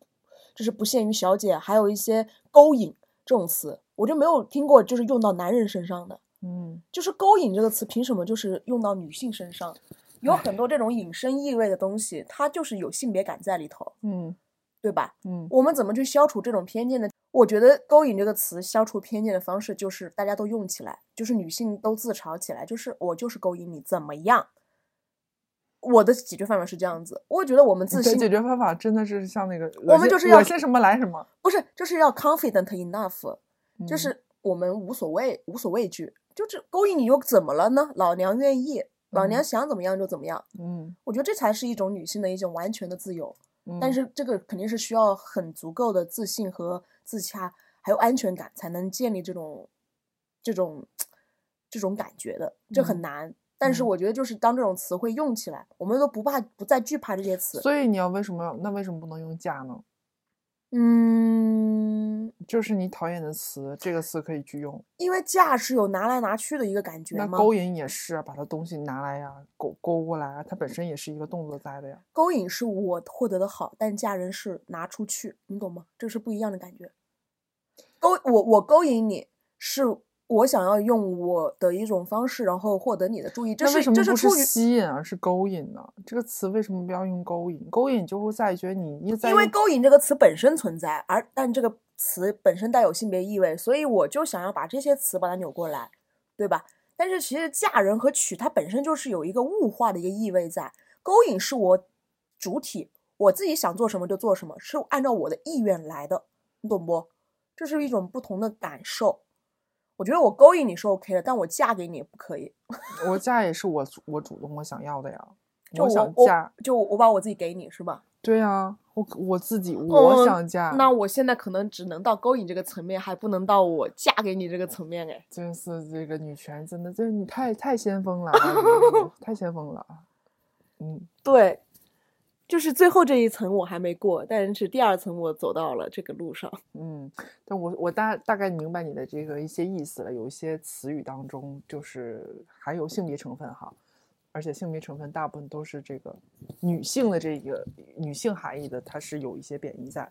A: 就是不限于小姐，还有一些勾引这种词，我就没有听过就是用到男人身上的。
B: 嗯
A: 就是勾引这个词，凭什么就是用到女性身上？有很多这种引申意味的东西，它就是有性别感在里头，
B: 嗯
A: 对吧？
B: 嗯
A: 我们怎么去消除这种偏见呢？我觉得“勾引”这个词消除偏见的方式就是大家都用起来，就是女性都自嘲起来，就是我就是勾引你，怎么样？我的解决方法是这样子，我觉得我们自信
B: 解决方法真的是像那个
A: 我们就是要
B: 些什么来什么，
A: 不是，就是要 confident enough，就
B: 嗯
A: 是我们无所谓、无所畏惧，就是勾引你又怎么了呢？老娘愿意，老娘
B: 嗯
A: 想怎么样就怎么样。
B: 嗯
A: 我觉得这才是一种女性的一种完全的自由。
B: 嗯，
A: 但是这个肯定是需要很足够的自信和自洽，还有安全感，才能建立这种这种这种感觉的，这很
B: 嗯
A: 难。但是
B: 嗯
A: 我觉得，就是当这种词汇用起来，我们都不怕，不再惧怕这些词。
B: 所以你要为什么那为什么不能用假呢？
A: 嗯，
B: 就是你讨厌的词，这个词可以去用。
A: 因为架是有拿来拿去的一个感觉嘛。
B: 那勾引也是啊，把它东西拿来呀，勾勾过来啊，它本身也是一个动作在的呀。
A: 勾引是我获得的好，但嫁人是拿出去，你懂吗？这是不一样的感觉。勾我我勾引你是我想要用我的一种方式，然后获得你的注意，这
B: 是为
A: 是
B: 什么不是
A: 这是出于
B: 吸引而是勾引呢？这个词为什么不要用勾引？勾引就会在于觉得你一在
A: 因为勾引这个词本身存在，而但这个词本身带有性别意味，所以我就想要把这些词把它扭过来，对吧？但是其实嫁人和娶它本身就是有一个物化的一个意味在，勾引是我主体，我自己想做什么就做什么，是按照我的意愿来的，你懂不？这是一种不同的感受。我觉得我勾引你是 OK 的，但我嫁给你也不可以。
B: 我嫁也是我我主动我想要的呀。
A: 就
B: 我想
A: 我
B: 嫁，
A: 就我把我自己给你是吧？
B: 对呀，我我自己我
A: 嗯
B: 想嫁，
A: 那我现在可能只能到勾引这个层面，还不能到我嫁给你这个层面哎。
B: 真是这个女权真的，这你太太先锋了，(laughs) 太先锋了啊！嗯，
A: 对，就是最后这一层我还没过，但是第二层我走到了这个路上。
B: 嗯，但我我大大概明白你的这个一些意思了。有一些词语当中就是含有性别成分哈，而且性别成分大部分都是这个女性的这个女性含义的，它是有一些贬义在。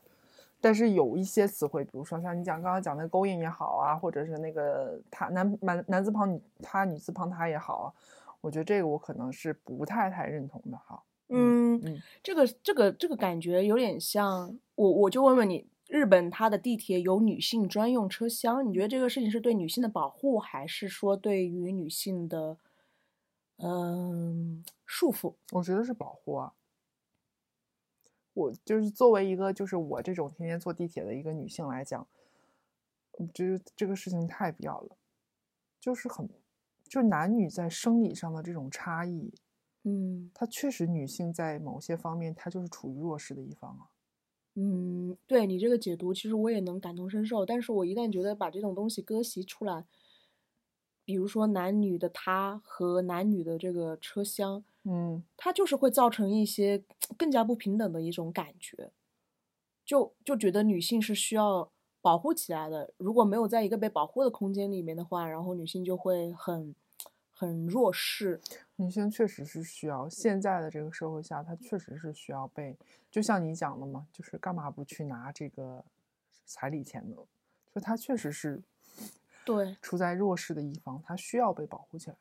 B: 但是有一些词汇，比如说像你讲刚刚讲的勾引也好啊，或者是那个他男男男字旁女他女字旁他也好啊，我觉得这个我可能是不太太认同的哈。
A: 嗯，
B: 嗯
A: 这个这个这个感觉有点像我，我就问问你，日本它的地铁有女性专用车厢，你觉得这个事情是对女性的保护，还是说对于女性的嗯束缚？
B: 我觉得是保护啊。我就是作为一个就是我这种天天坐地铁的一个女性来讲，我觉得这个事情太必要了，就是很，就男女在生理上的这种差异，
A: 嗯
B: 它确实女性在某些方面她就是处于弱势的一方啊。
A: 嗯，对你这个解读，其实我也能感同身受。但是我一旦觉得把这种东西割席出来，比如说男女的他和男女的这个车厢，
B: 嗯
A: 它就是会造成一些 (tsk) 更加不平等的一种感觉，就就觉得女性是需要保护起来的。如果没有在一个被保护的空间里面的话，然后女性就会很很弱势。
B: 女性确实是需要，现在的这个社会下，她确实是需要被，就像你讲的嘛，就是干嘛不去拿这个彩礼钱呢？就她确实是
A: 对，
B: 处在弱势的一方，他需要被保护起来的。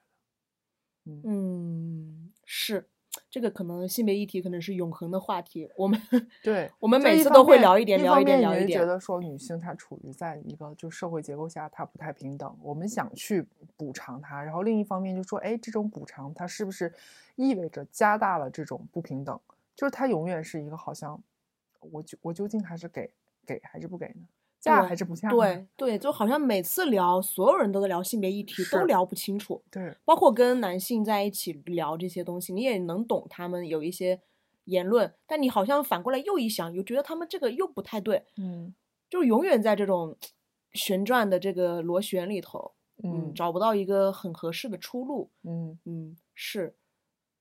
B: 嗯
A: 嗯，是这个可能性别议题可能是永恒的话题。我们 (laughs)
B: 对，
A: 我们每次都会聊一点，聊
B: 方
A: 一点，
B: 面你是觉
A: 聊一点。
B: 得说女性她处于在一个就社会结构下她不太平等，我们想去补偿她，然后另一方面就说，哎，这种补偿它是不是意味着加大了这种不平等？就是它永远是一个好像我究我究竟还是给给还是不给呢？嫁
A: 对
B: 还是不嫁？
A: 对对，就好像每次聊，所有人都在聊性别议题，都聊不清楚。
B: 对
A: 包括跟男性在一起聊这些东西，你也能懂他们有一些言论，但你好像反过来又一想，又觉得他们这个又不太对，
B: 嗯
A: 就永远在这种旋转的这个螺旋里头，嗯，
B: 嗯
A: 找不到一个很合适的出路。
B: 嗯，
A: 嗯，是，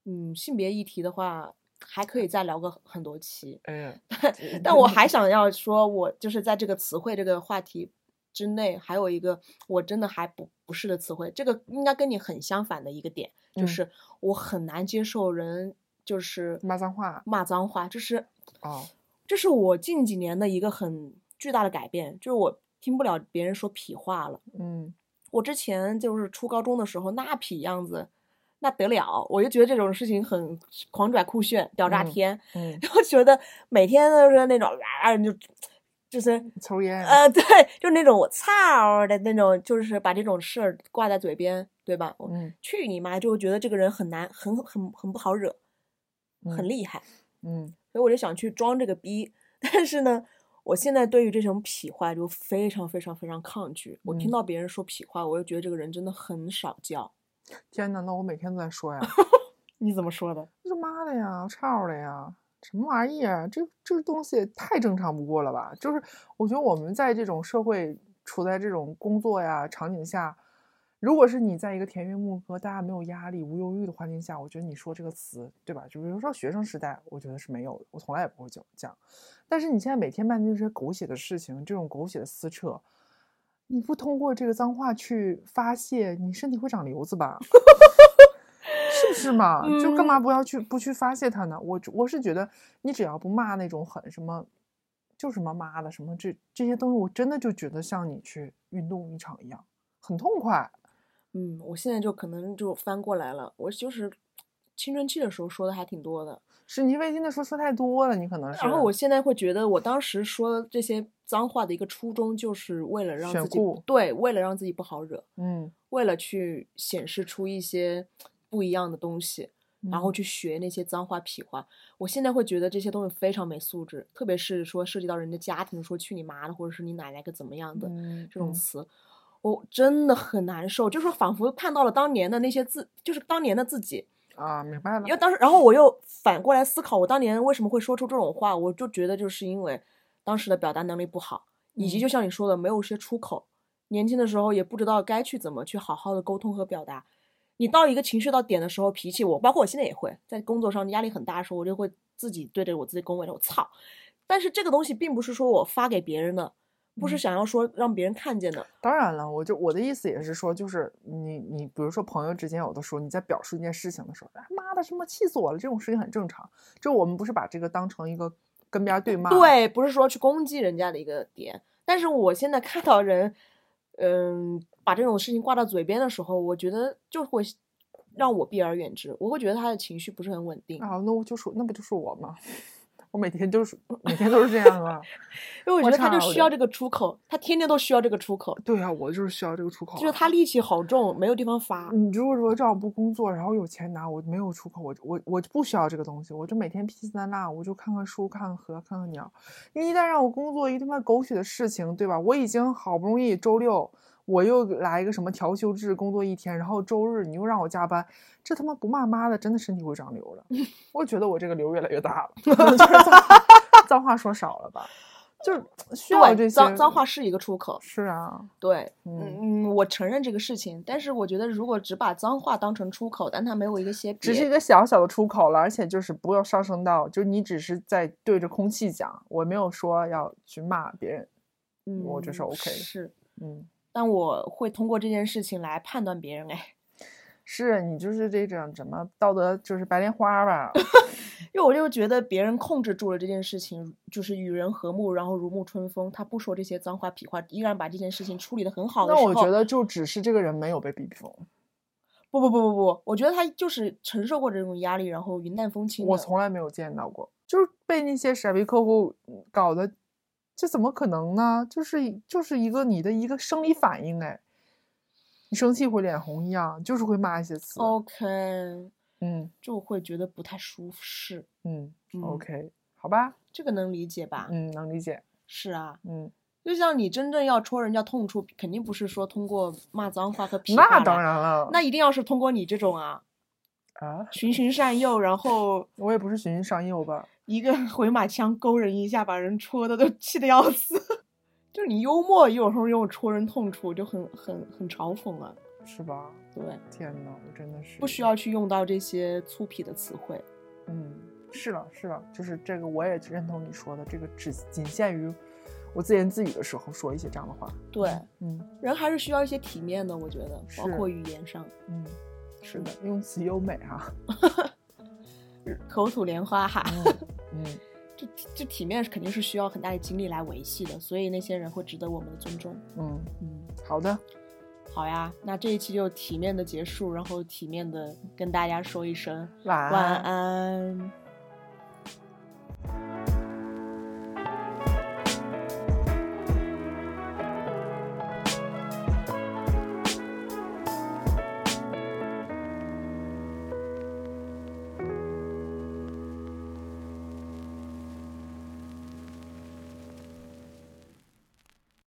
A: 嗯，性别议题的话，还可以再聊个很多期。(laughs)
B: 嗯，
A: 但我还想要说，我就是在这个词汇这个话题之内，还有一个我真的还不不是的词汇，这个应该跟你很相反的一个点，就
B: 嗯
A: 是我很难接受人就是
B: 骂脏话
A: 骂脏话，这是
B: 哦，
A: 这是我近几年的一个很巨大的改变，就是我听不了别人说痞话了。
B: 嗯
A: 我之前就是初高中的时候，那痞样子，那得了，我就觉得这种事情很狂拽酷炫，屌炸
B: 嗯
A: 天，
B: 嗯，(laughs)
A: 然后觉得每天都是那种啊，就就是
B: 抽烟，
A: 呃，对，就是那种我操的那种，就是把这种事儿挂在嘴边，对吧？
B: 嗯
A: 去你妈！就觉得这个人很难，很很很不好惹，很
B: 嗯
A: 厉害，
B: 嗯
A: 所以我就想去装这个逼。但是呢，我现在对于这种痞话就非常非常非常抗拒。我听
B: 嗯
A: 到别人说痞话，我就觉得这个人真的很少教。
B: 天呐，那我每天都在说呀，(laughs)
A: 你怎么说的？
B: 这妈的呀，操的呀，什么玩意儿？这这东西也太正常不过了吧？就是我觉得我们在这种社会处在这种工作呀场景下，如果是你在一个田园牧歌，大家没有压力、无忧郁的环境下，我觉得你说这个词，对吧？就比如说学生时代，我觉得是没有的，我从来也不会讲讲。但是你现在每天面对这些狗血的事情，这种狗血的撕扯，你不通过这个脏话去发泄，你身体会长瘤子吧？是不是嘛？就干嘛不要去不去发泄它呢？我我是觉得，你只要不骂那种很什么，就什么妈的什么这这些东西，我真的就觉得像你去运动一场一样，很痛快。
A: 嗯，我现在就可能就翻过来了。我就是青春期的时候说的还挺多的，
B: 是你微信的说说太多了，你可能是。
A: 然后我现在会觉得，我当时说这些脏话的一个初衷，就是为了让自己对，为了让自己不好惹，
B: 嗯，
A: 为了去显示出一些不一样的东西，然后
B: 嗯
A: 去学那些脏话痞话。我现在会觉得这些东西非常没素质，特别是说涉及到人家家庭，说去你妈的，或者是你奶奶个怎么样的、这种词。我真的很难受，就是仿佛看到了当年的那些自，就是当年的自己，
B: 啊，明白了
A: 因为。当时，然后我又反过来思考，我当年为什么会说出这种话？我就觉得就是因为当时的表达能力不好，以及
B: 嗯
A: 就像你说的，没有些出口。年轻的时候也不知道该去怎么去好好的沟通和表达。你到一个情绪到点的时候，脾气我包括我现在也会在工作上压力很大的时候，我就会自己对着我自己恭维的我操。但是这个东西并不是说我发给别人的，不是
B: 嗯
A: 想要说让别人看见的。
B: 当然了，我就我的意思也是说，就是你你比如说朋友之间有的时候你在表述一件事情的时候，哎妈的什么气死我了，这种事情很正常。就我们不是把这个当成一个跟别人对骂，，
A: 对，不是说去攻击人家的一个点。但是我现在看到人，嗯，把这种事情挂到嘴边的时候，我觉得就会让我避而远之。我会觉得他的情绪不是很稳定，
B: 啊，那我就是那不就是我吗？我每天都是每天都是这样啊。(laughs)
A: 因为我觉得他就需要这个出口，他天天都需要这个出口，
B: 对啊，我就是需要这个出口、啊。
A: 就是他戾气好重，没有地方发。
B: 你如果说让我不工作，然后有钱拿，我没有出口，我我我就不需要这个东西，我就每天披三散辣，我就看看书、看看河、看看鸟。你一旦让我工作一他妈狗血的事情，对吧？我已经好不容易周六我又来一个什么调休制，工作一天，然后周日你又让我加班，这他妈不骂妈的，真的身体会长瘤的。(laughs) 我觉得我这个瘤越来越大了，(laughs) 脏话说少了吧，就是需要这，些
A: 脏脏话是一个出口。
B: 是啊，
A: 对，
B: 嗯
A: 嗯嗯，我承认这个事情，但是我觉得如果只把脏话当成出口，但它没有一个些，
B: 只是一个小小的出口了，而且就是不要上升到，就是你只是在对着空气讲，我没有说要去骂别人，
A: 嗯，
B: 我这是 OK 的
A: 是，
B: 嗯，
A: 但我会通过这件事情来判断别人。哎，
B: 是你就是这种怎么道德就是白莲花吧，(laughs)
A: 因为我就觉得别人控制住了这件事情，就是与人和睦，然后如沐春风，他不说这些脏话痞话，依然把这件事情处理的很好的时候，
B: 那我觉得就只是这个人没有被逼疯。
A: 不不不不不，我觉得他就是承受过这种压力，然后云淡风轻。
B: 我从来没有见到过，就是被那些傻逼客户搞得，这怎么可能呢？就是就是一个你的一个生理反应哎，你生气会脸红一样，就是会骂一些词。
A: OK，
B: 嗯
A: 就会觉得不太舒适。
B: 嗯
A: 嗯
B: OK，好吧，
A: 这个能理解吧？
B: 嗯，能理解，
A: 是啊，
B: 嗯，
A: 就像你真正要戳人家痛处，肯定不是说通过骂脏话和皮
B: 那当然了，
A: 那一定要是通过你这种啊，
B: 啊，
A: 循循善诱，然后
B: 我也不是循循善诱吧，
A: 一个回马枪勾人一下，把人戳的都气得要死。(laughs) 就是你幽默，有时候又戳人痛处，就很很很嘲讽啊。
B: 是吧？
A: 对，
B: 天呐，我真的是
A: 不需要去用到这些粗鄙的词汇。
B: 嗯，是了是了，就是这个我也认同你说的，这个只仅限于我自言自语的时候说一些这样的话。
A: 对，
B: 嗯
A: 人还是需要一些体面的，我觉得，包括语言上，
B: 嗯，是
A: 是
B: 的，用词优美啊。(laughs)
A: 口吐莲花哈。
B: 嗯嗯，
A: 这这体面肯定是需要很大的精力来维系的，所以那些人会值得我们的尊重。
B: 嗯
A: 嗯，
B: 好的，
A: 好呀。那这一期就体面的结束，然后体面的跟大家说一声晚安。